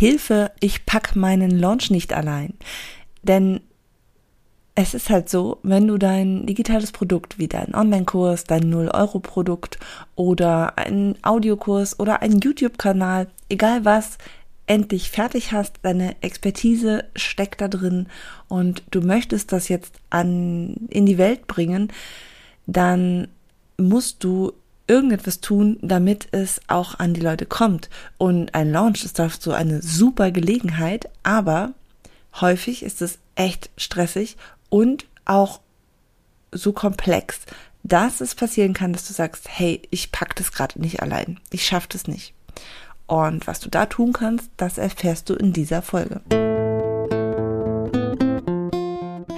Hilfe, ich pack meinen Launch nicht allein. Denn es ist halt so, wenn du dein digitales Produkt wie dein Online-Kurs, dein 0-Euro-Produkt oder einen Audiokurs oder einen YouTube-Kanal, egal was, endlich fertig hast, deine Expertise steckt da drin und du möchtest das jetzt an, in die Welt bringen, dann musst du irgendetwas tun, damit es auch an die Leute kommt. Und ein Launch ist dazu eine super Gelegenheit, aber häufig ist es echt stressig und auch so komplex, dass es passieren kann, dass du sagst, hey, ich pack das gerade nicht allein. Ich schaff das nicht. Und was du da tun kannst, das erfährst du in dieser Folge.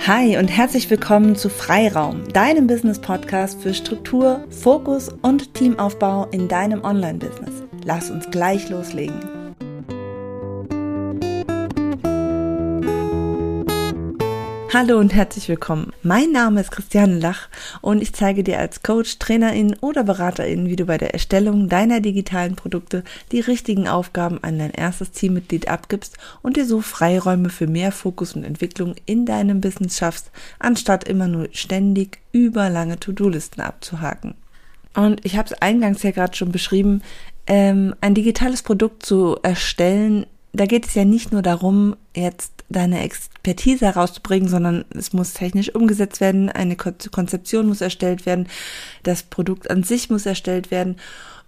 Hi und herzlich willkommen zu Freiraum, deinem Business-Podcast für Struktur, Fokus und Teamaufbau in deinem Online-Business. Lass uns gleich loslegen. Hallo und herzlich willkommen. Mein Name ist Christiane Lach und ich zeige dir als Coach, Trainerin oder Beraterin, wie du bei der Erstellung deiner digitalen Produkte die richtigen Aufgaben an dein erstes Teammitglied abgibst und dir so Freiräume für mehr Fokus und Entwicklung in deinem Business schaffst, anstatt immer nur ständig über lange To-Do-Listen abzuhaken. Und ich habe es eingangs ja gerade schon beschrieben, ähm, ein digitales Produkt zu erstellen da geht es ja nicht nur darum, jetzt deine Expertise herauszubringen, sondern es muss technisch umgesetzt werden, eine Konzeption muss erstellt werden, das Produkt an sich muss erstellt werden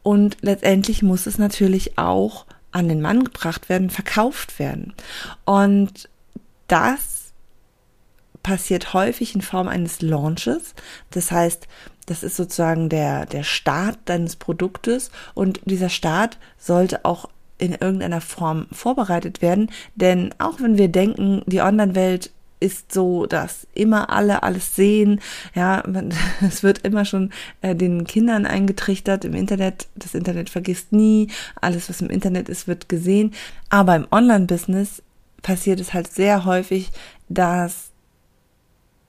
und letztendlich muss es natürlich auch an den Mann gebracht werden, verkauft werden. Und das passiert häufig in Form eines Launches. Das heißt, das ist sozusagen der, der Start deines Produktes und dieser Start sollte auch in irgendeiner Form vorbereitet werden. Denn auch wenn wir denken, die Online-Welt ist so, dass immer alle alles sehen. Ja, es wird immer schon äh, den Kindern eingetrichtert im Internet. Das Internet vergisst nie. Alles, was im Internet ist, wird gesehen. Aber im Online-Business passiert es halt sehr häufig, dass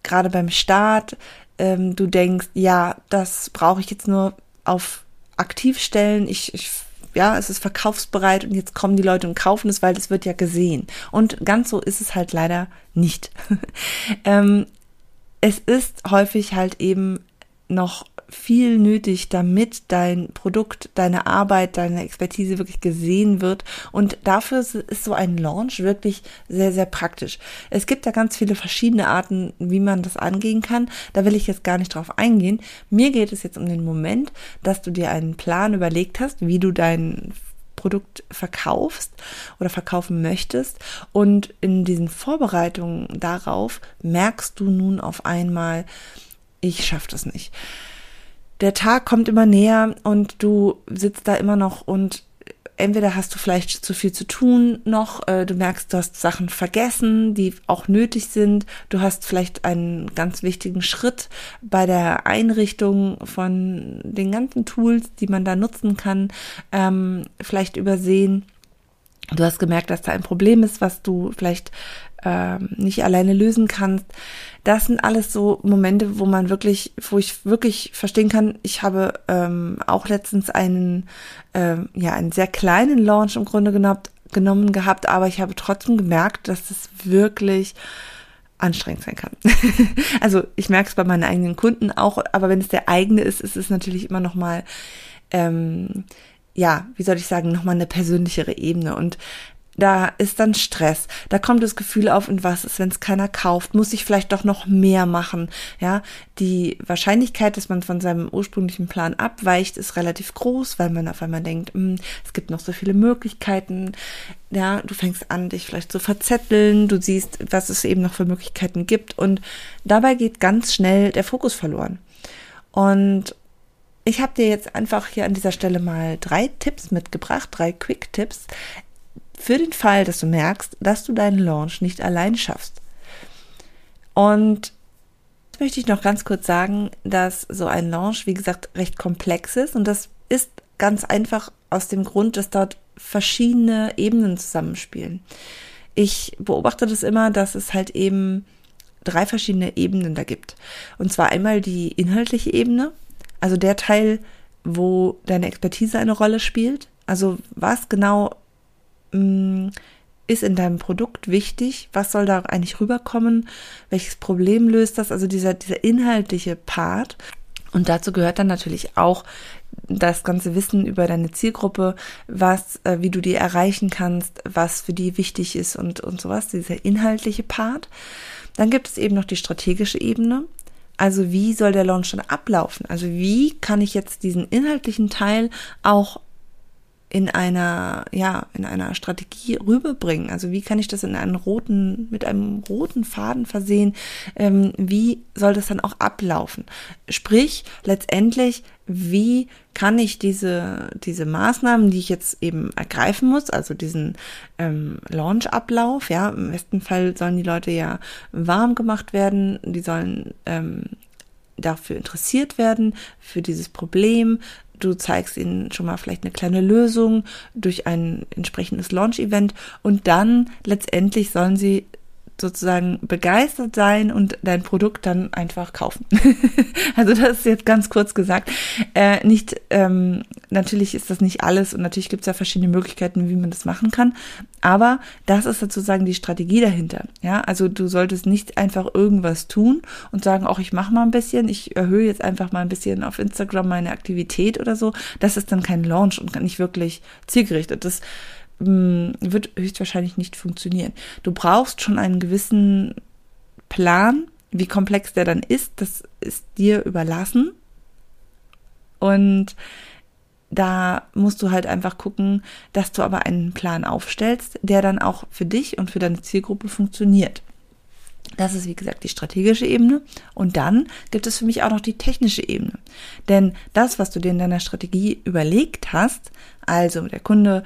gerade beim Start ähm, du denkst, ja, das brauche ich jetzt nur auf aktiv stellen. Ich, ich ja, es ist verkaufsbereit und jetzt kommen die Leute und kaufen es, weil es wird ja gesehen. Und ganz so ist es halt leider nicht. ähm, es ist häufig halt eben noch viel nötig, damit dein Produkt, deine Arbeit, deine Expertise wirklich gesehen wird. Und dafür ist so ein Launch wirklich sehr, sehr praktisch. Es gibt da ganz viele verschiedene Arten, wie man das angehen kann. Da will ich jetzt gar nicht drauf eingehen. Mir geht es jetzt um den Moment, dass du dir einen Plan überlegt hast, wie du dein Produkt verkaufst oder verkaufen möchtest. Und in diesen Vorbereitungen darauf merkst du nun auf einmal, ich schaffe das nicht der Tag kommt immer näher und du sitzt da immer noch und entweder hast du vielleicht zu viel zu tun noch, äh, du merkst, du hast Sachen vergessen, die auch nötig sind, du hast vielleicht einen ganz wichtigen Schritt bei der Einrichtung von den ganzen Tools, die man da nutzen kann, ähm, vielleicht übersehen. Du hast gemerkt, dass da ein Problem ist, was du vielleicht ähm, nicht alleine lösen kannst. Das sind alles so Momente, wo man wirklich, wo ich wirklich verstehen kann. Ich habe ähm, auch letztens einen, ähm, ja, einen sehr kleinen Launch im Grunde genommen, genommen gehabt, aber ich habe trotzdem gemerkt, dass es wirklich anstrengend sein kann. also ich merke es bei meinen eigenen Kunden auch, aber wenn es der eigene ist, ist es natürlich immer noch mal ähm, ja, wie soll ich sagen, nochmal eine persönlichere Ebene. Und da ist dann Stress, da kommt das Gefühl auf, und was ist, wenn es keiner kauft, muss ich vielleicht doch noch mehr machen, ja, die Wahrscheinlichkeit, dass man von seinem ursprünglichen Plan abweicht, ist relativ groß, weil man auf einmal denkt, hm, es gibt noch so viele Möglichkeiten, ja, du fängst an, dich vielleicht zu verzetteln, du siehst, was es eben noch für Möglichkeiten gibt. Und dabei geht ganz schnell der Fokus verloren. Und ich habe dir jetzt einfach hier an dieser Stelle mal drei Tipps mitgebracht, drei Quick-Tipps, für den Fall, dass du merkst, dass du deinen Launch nicht allein schaffst. Und möchte ich noch ganz kurz sagen, dass so ein Launch, wie gesagt, recht komplex ist und das ist ganz einfach aus dem Grund, dass dort verschiedene Ebenen zusammenspielen. Ich beobachte das immer, dass es halt eben drei verschiedene Ebenen da gibt. Und zwar einmal die inhaltliche Ebene, also der Teil, wo deine Expertise eine Rolle spielt. Also was genau Mm, ist in deinem Produkt wichtig? Was soll da eigentlich rüberkommen? Welches Problem löst das? Also dieser, dieser inhaltliche Part. Und dazu gehört dann natürlich auch das ganze Wissen über deine Zielgruppe, was, äh, wie du die erreichen kannst, was für die wichtig ist und, und sowas, dieser inhaltliche Part. Dann gibt es eben noch die strategische Ebene. Also wie soll der Launch dann ablaufen? Also wie kann ich jetzt diesen inhaltlichen Teil auch in einer, ja, in einer Strategie rüberbringen? Also wie kann ich das in einen roten, mit einem roten Faden versehen? Ähm, wie soll das dann auch ablaufen? Sprich, letztendlich, wie kann ich diese, diese Maßnahmen, die ich jetzt eben ergreifen muss, also diesen ähm, Launch-Ablauf, ja, im besten Fall sollen die Leute ja warm gemacht werden, die sollen ähm, dafür interessiert werden, für dieses Problem, du zeigst ihnen schon mal vielleicht eine kleine Lösung durch ein entsprechendes Launch-Event und dann letztendlich sollen sie sozusagen begeistert sein und dein Produkt dann einfach kaufen. also das ist jetzt ganz kurz gesagt. Äh, nicht, ähm, natürlich ist das nicht alles und natürlich gibt es ja verschiedene Möglichkeiten, wie man das machen kann. Aber das ist sozusagen die Strategie dahinter. Ja, also du solltest nicht einfach irgendwas tun und sagen, auch ich mache mal ein bisschen, ich erhöhe jetzt einfach mal ein bisschen auf Instagram meine Aktivität oder so. Das ist dann kein Launch und nicht wirklich zielgerichtet. Das wird höchstwahrscheinlich nicht funktionieren. Du brauchst schon einen gewissen Plan, wie komplex der dann ist, das ist dir überlassen. Und da musst du halt einfach gucken, dass du aber einen Plan aufstellst, der dann auch für dich und für deine Zielgruppe funktioniert. Das ist, wie gesagt, die strategische Ebene. Und dann gibt es für mich auch noch die technische Ebene. Denn das, was du dir in deiner Strategie überlegt hast, also der Kunde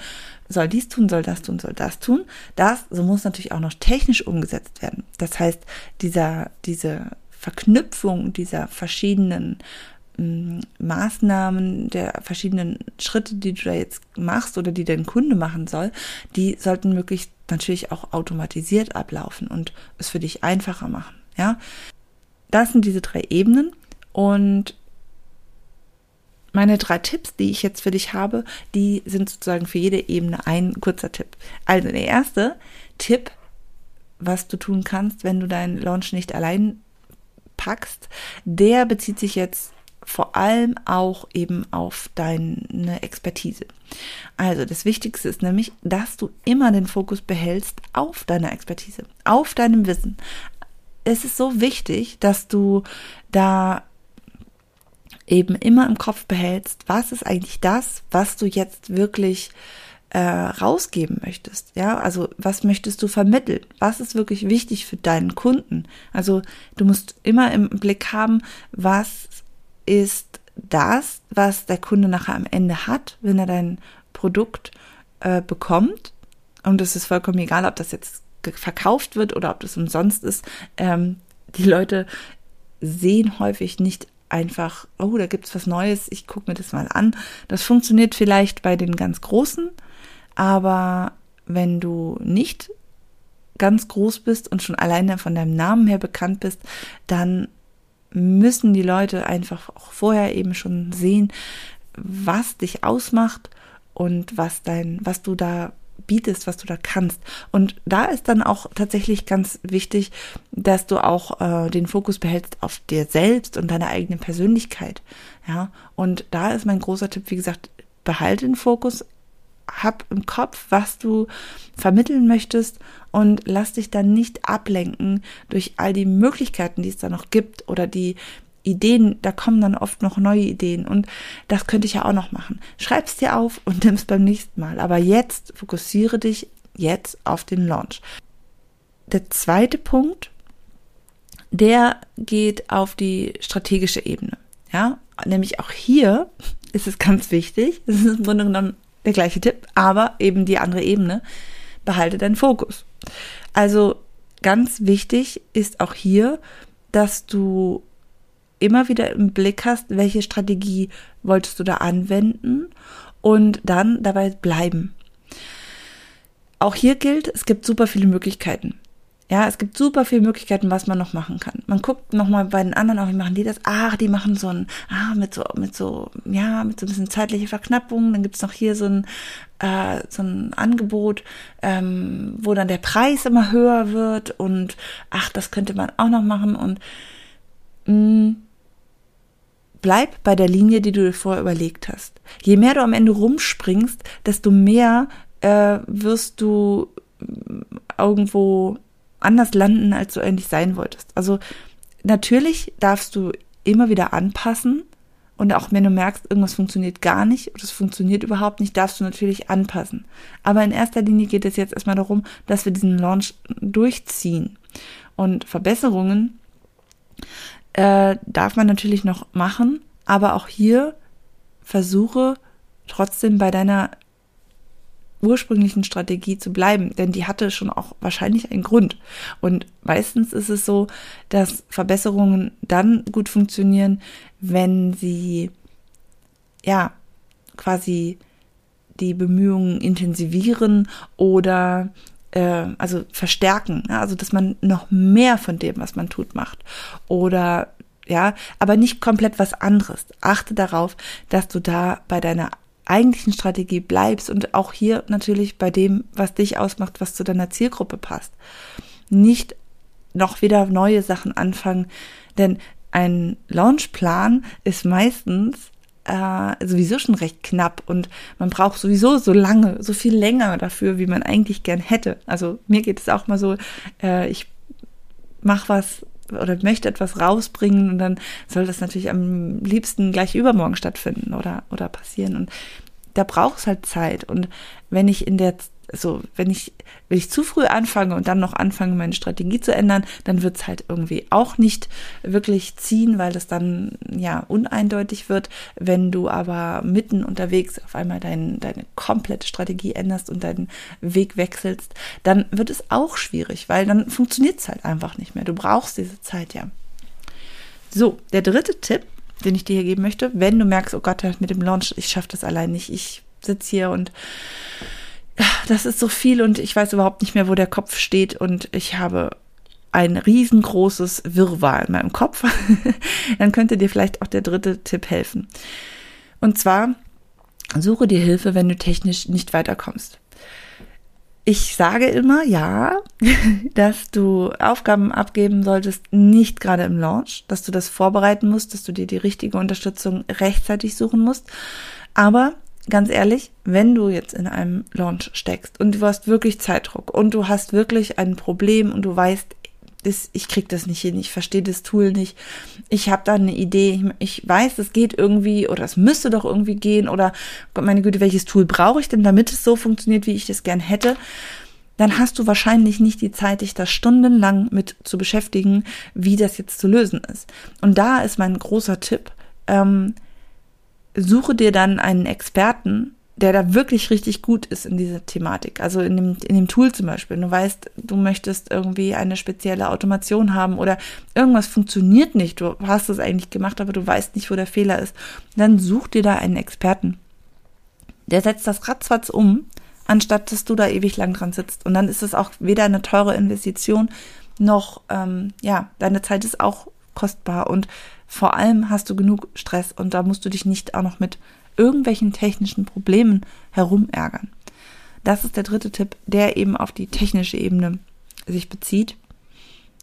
soll dies tun, soll das tun, soll das tun, das so muss natürlich auch noch technisch umgesetzt werden. Das heißt, dieser, diese Verknüpfung dieser verschiedenen Maßnahmen, der verschiedenen Schritte, die du da jetzt machst oder die dein Kunde machen soll, die sollten möglichst natürlich auch automatisiert ablaufen und es für dich einfacher machen. Ja, das sind diese drei Ebenen und meine drei Tipps, die ich jetzt für dich habe, die sind sozusagen für jede Ebene ein kurzer Tipp. Also der erste Tipp, was du tun kannst, wenn du deinen Launch nicht allein packst, der bezieht sich jetzt vor allem auch eben auf deine Expertise. Also das Wichtigste ist nämlich, dass du immer den Fokus behältst auf deiner Expertise, auf deinem Wissen. Es ist so wichtig, dass du da eben immer im Kopf behältst, was ist eigentlich das, was du jetzt wirklich äh, rausgeben möchtest. Ja, also was möchtest du vermitteln? Was ist wirklich wichtig für deinen Kunden? Also du musst immer im Blick haben, was ist das, was der Kunde nachher am Ende hat, wenn er dein Produkt äh, bekommt. Und es ist vollkommen egal, ob das jetzt verkauft wird oder ob das umsonst ist. Ähm, die Leute sehen häufig nicht einfach, oh, da gibt's was Neues, ich gucke mir das mal an. Das funktioniert vielleicht bei den ganz Großen, aber wenn du nicht ganz groß bist und schon alleine von deinem Namen her bekannt bist, dann müssen die Leute einfach auch vorher eben schon sehen, was dich ausmacht und was dein, was du da bietest, was du da kannst. Und da ist dann auch tatsächlich ganz wichtig, dass du auch äh, den Fokus behältst auf dir selbst und deine eigene Persönlichkeit. Ja, und da ist mein großer Tipp, wie gesagt, behalte den Fokus, hab im Kopf, was du vermitteln möchtest und lass dich dann nicht ablenken durch all die Möglichkeiten, die es da noch gibt oder die Ideen, da kommen dann oft noch neue Ideen und das könnte ich ja auch noch machen. Schreib's dir auf und nimm's beim nächsten Mal. Aber jetzt fokussiere dich jetzt auf den Launch. Der zweite Punkt, der geht auf die strategische Ebene. Ja, nämlich auch hier ist es ganz wichtig. Das ist im Grunde genommen der gleiche Tipp, aber eben die andere Ebene. Behalte deinen Fokus. Also ganz wichtig ist auch hier, dass du immer wieder im Blick hast, welche Strategie wolltest du da anwenden und dann dabei bleiben. Auch hier gilt, es gibt super viele Möglichkeiten. Ja, es gibt super viele Möglichkeiten, was man noch machen kann. Man guckt nochmal bei den anderen auch, wie machen die das? Ach, die machen so ein, ah, mit so, mit so, ja, mit so ein bisschen zeitliche Verknappung. Dann gibt's noch hier so ein, äh, so ein Angebot, ähm, wo dann der Preis immer höher wird und ach, das könnte man auch noch machen und mh, mm, bleib bei der Linie, die du dir vorher überlegt hast. Je mehr du am Ende rumspringst, desto mehr äh, wirst du irgendwo anders landen, als du eigentlich sein wolltest. Also natürlich darfst du immer wieder anpassen und auch wenn du merkst, irgendwas funktioniert gar nicht oder es funktioniert überhaupt nicht, darfst du natürlich anpassen. Aber in erster Linie geht es jetzt erstmal darum, dass wir diesen Launch durchziehen. Und Verbesserungen äh, darf man natürlich noch machen, aber auch hier versuche trotzdem bei deiner ursprünglichen Strategie zu bleiben, denn die hatte schon auch wahrscheinlich einen Grund. Und meistens ist es so, dass Verbesserungen dann gut funktionieren, wenn sie ja quasi die Bemühungen intensivieren oder äh, also verstärken, ja, also dass man noch mehr von dem, was man tut, macht oder ja, aber nicht komplett was anderes. Achte darauf, dass du da bei deiner eigentlichen Strategie bleibst und auch hier natürlich bei dem, was dich ausmacht, was zu deiner Zielgruppe passt. Nicht noch wieder neue Sachen anfangen, denn ein Launchplan ist meistens äh, sowieso schon recht knapp und man braucht sowieso so lange, so viel länger dafür, wie man eigentlich gern hätte. Also mir geht es auch mal so, äh, ich mache was oder möchte etwas rausbringen und dann soll das natürlich am liebsten gleich übermorgen stattfinden oder, oder passieren. Und da braucht es halt Zeit. Und wenn ich in der so, wenn ich, wenn ich zu früh anfange und dann noch anfange, meine Strategie zu ändern, dann wird es halt irgendwie auch nicht wirklich ziehen, weil das dann ja uneindeutig wird. Wenn du aber mitten unterwegs auf einmal dein, deine komplette Strategie änderst und deinen Weg wechselst, dann wird es auch schwierig, weil dann funktioniert es halt einfach nicht mehr. Du brauchst diese Zeit ja. So, der dritte Tipp, den ich dir hier geben möchte, wenn du merkst, oh Gott, mit dem Launch, ich schaffe das allein nicht, ich sitze hier und das ist so viel und ich weiß überhaupt nicht mehr, wo der Kopf steht und ich habe ein riesengroßes Wirrwarr in meinem Kopf, dann könnte dir vielleicht auch der dritte Tipp helfen. Und zwar, suche dir Hilfe, wenn du technisch nicht weiterkommst. Ich sage immer, ja, dass du Aufgaben abgeben solltest, nicht gerade im Launch, dass du das vorbereiten musst, dass du dir die richtige Unterstützung rechtzeitig suchen musst. Aber ganz ehrlich, wenn du jetzt in einem Launch steckst und du hast wirklich Zeitdruck und du hast wirklich ein Problem und du weißt, das, ich krieg das nicht hin, ich verstehe das Tool nicht, ich habe da eine Idee, ich, ich weiß, es geht irgendwie oder es müsste doch irgendwie gehen oder Gott meine Güte, welches Tool brauche ich denn, damit es so funktioniert, wie ich das gern hätte, dann hast du wahrscheinlich nicht die Zeit, dich da stundenlang mit zu beschäftigen, wie das jetzt zu lösen ist. Und da ist mein großer Tipp, ähm, suche dir dann einen Experten, der da wirklich richtig gut ist in dieser Thematik. Also in dem, in dem Tool zum Beispiel. Du weißt, du möchtest irgendwie eine spezielle Automation haben oder irgendwas funktioniert nicht. Du hast es eigentlich gemacht, aber du weißt nicht, wo der Fehler ist. Dann such dir da einen Experten. Der setzt das ratzfatz um, anstatt dass du da ewig lang dran sitzt. Und dann ist es auch weder eine teure Investition noch, ähm, ja, deine Zeit ist auch kostbar und vor allem hast du genug Stress und da musst du dich nicht auch noch mit irgendwelchen technischen Problemen herumärgern. Das ist der dritte Tipp, der eben auf die technische Ebene sich bezieht.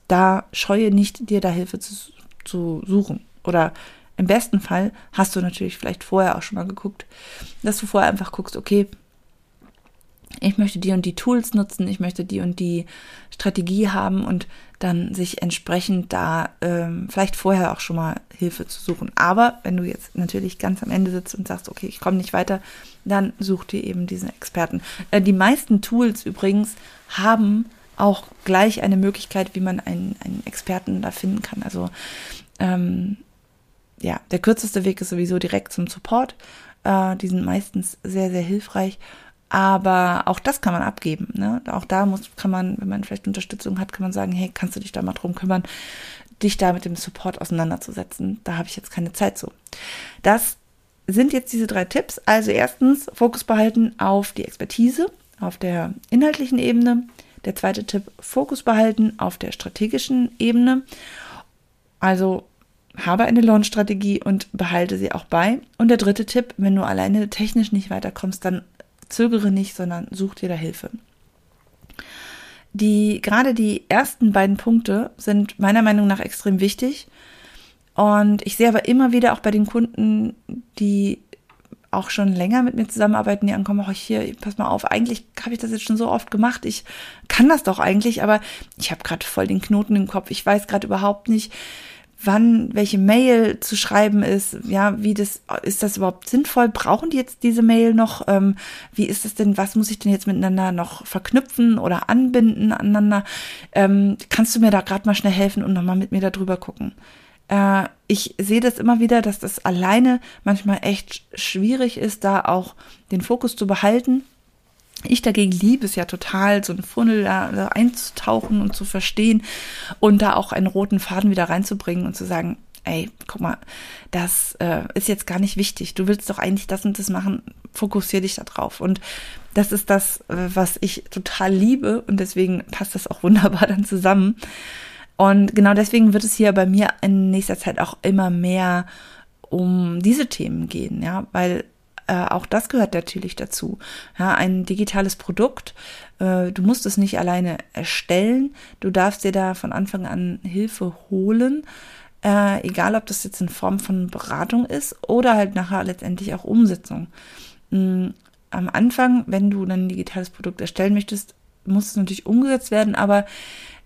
Da scheue nicht, dir da Hilfe zu, zu suchen. Oder im besten Fall hast du natürlich vielleicht vorher auch schon mal geguckt, dass du vorher einfach guckst, okay, ich möchte die und die Tools nutzen, ich möchte die und die Strategie haben und dann sich entsprechend da ähm, vielleicht vorher auch schon mal Hilfe zu suchen. Aber wenn du jetzt natürlich ganz am Ende sitzt und sagst, okay, ich komme nicht weiter, dann such dir eben diesen Experten. Äh, die meisten Tools übrigens haben auch gleich eine Möglichkeit, wie man einen, einen Experten da finden kann. Also ähm, ja, der kürzeste Weg ist sowieso direkt zum Support. Äh, die sind meistens sehr, sehr hilfreich. Aber auch das kann man abgeben. Ne? Auch da muss, kann man, wenn man vielleicht Unterstützung hat, kann man sagen, hey, kannst du dich da mal drum kümmern, dich da mit dem Support auseinanderzusetzen. Da habe ich jetzt keine Zeit zu. Das sind jetzt diese drei Tipps. Also erstens, Fokus behalten auf die Expertise, auf der inhaltlichen Ebene. Der zweite Tipp, Fokus behalten auf der strategischen Ebene. Also habe eine Launch-Strategie und behalte sie auch bei. Und der dritte Tipp, wenn du alleine technisch nicht weiterkommst, dann zögere nicht, sondern such dir da Hilfe. Die, gerade die ersten beiden Punkte sind meiner Meinung nach extrem wichtig. Und ich sehe aber immer wieder auch bei den Kunden, die auch schon länger mit mir zusammenarbeiten, die ankommen, auch hier, pass mal auf, eigentlich habe ich das jetzt schon so oft gemacht, ich kann das doch eigentlich, aber ich habe gerade voll den Knoten im Kopf, ich weiß gerade überhaupt nicht, wann welche Mail zu schreiben ist, ja, wie das, ist das überhaupt sinnvoll? Brauchen die jetzt diese Mail noch? Ähm, wie ist es denn, was muss ich denn jetzt miteinander noch verknüpfen oder anbinden aneinander? Ähm, kannst du mir da gerade mal schnell helfen und nochmal mit mir darüber gucken? Äh, ich sehe das immer wieder, dass das alleine manchmal echt schwierig ist, da auch den Fokus zu behalten ich dagegen liebe es ja total, so einen Funnel da, einzutauchen und zu verstehen und da auch einen roten Faden wieder reinzubringen und zu sagen, ey, guck mal, das äh, ist jetzt gar nicht wichtig. Du willst doch eigentlich das und das machen, fokussier dich da drauf. Und das ist das, äh, was ich total liebe und deswegen passt das auch wunderbar dann zusammen. Und genau deswegen wird es hier bei mir in nächster Zeit auch immer mehr um diese Themen gehen, ja, weil äh, auch das gehört natürlich dazu. Ja, ein digitales Produkt, äh, du musst es nicht alleine erstellen, du darfst dir da von Anfang an Hilfe holen. Äh, egal, ob das jetzt in Form von Beratung ist oder halt nachher letztendlich auch Umsetzung. Mhm. Am Anfang, wenn du ein digitales Produkt erstellen möchtest, muss es natürlich umgesetzt werden, aber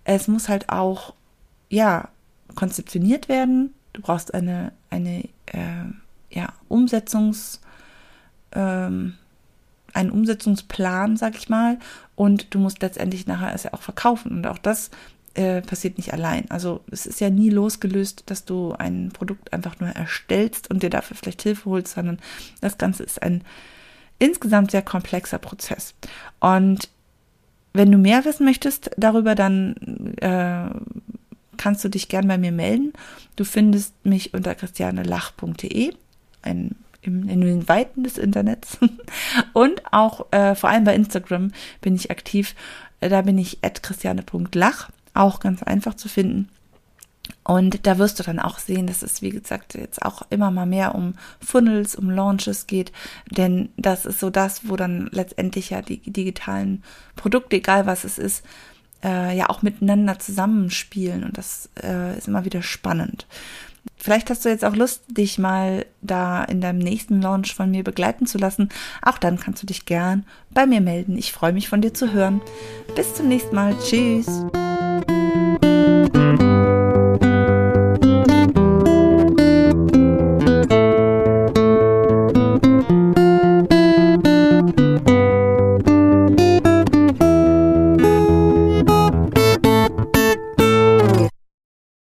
es muss halt auch, ja, konzeptioniert werden. Du brauchst eine, eine äh, ja, Umsetzungs- ähm, einen Umsetzungsplan, sag ich mal, und du musst letztendlich nachher es ja auch verkaufen. Und auch das äh, passiert nicht allein. Also es ist ja nie losgelöst, dass du ein Produkt einfach nur erstellst und dir dafür vielleicht Hilfe holst, sondern das Ganze ist ein insgesamt sehr komplexer Prozess. Und wenn du mehr wissen möchtest darüber, dann äh, kannst du dich gern bei mir melden. Du findest mich unter christianelach.de, ein im, in den Weiten des Internets. Und auch äh, vor allem bei Instagram bin ich aktiv. Äh, da bin ich christiane.lach, auch ganz einfach zu finden. Und da wirst du dann auch sehen, dass es, wie gesagt, jetzt auch immer mal mehr um Funnels, um Launches geht. Denn das ist so das, wo dann letztendlich ja die digitalen Produkte, egal was es ist, äh, ja auch miteinander zusammenspielen. Und das äh, ist immer wieder spannend. Vielleicht hast du jetzt auch Lust, dich mal da in deinem nächsten Launch von mir begleiten zu lassen. Auch dann kannst du dich gern bei mir melden. Ich freue mich von dir zu hören. Bis zum nächsten Mal. Tschüss.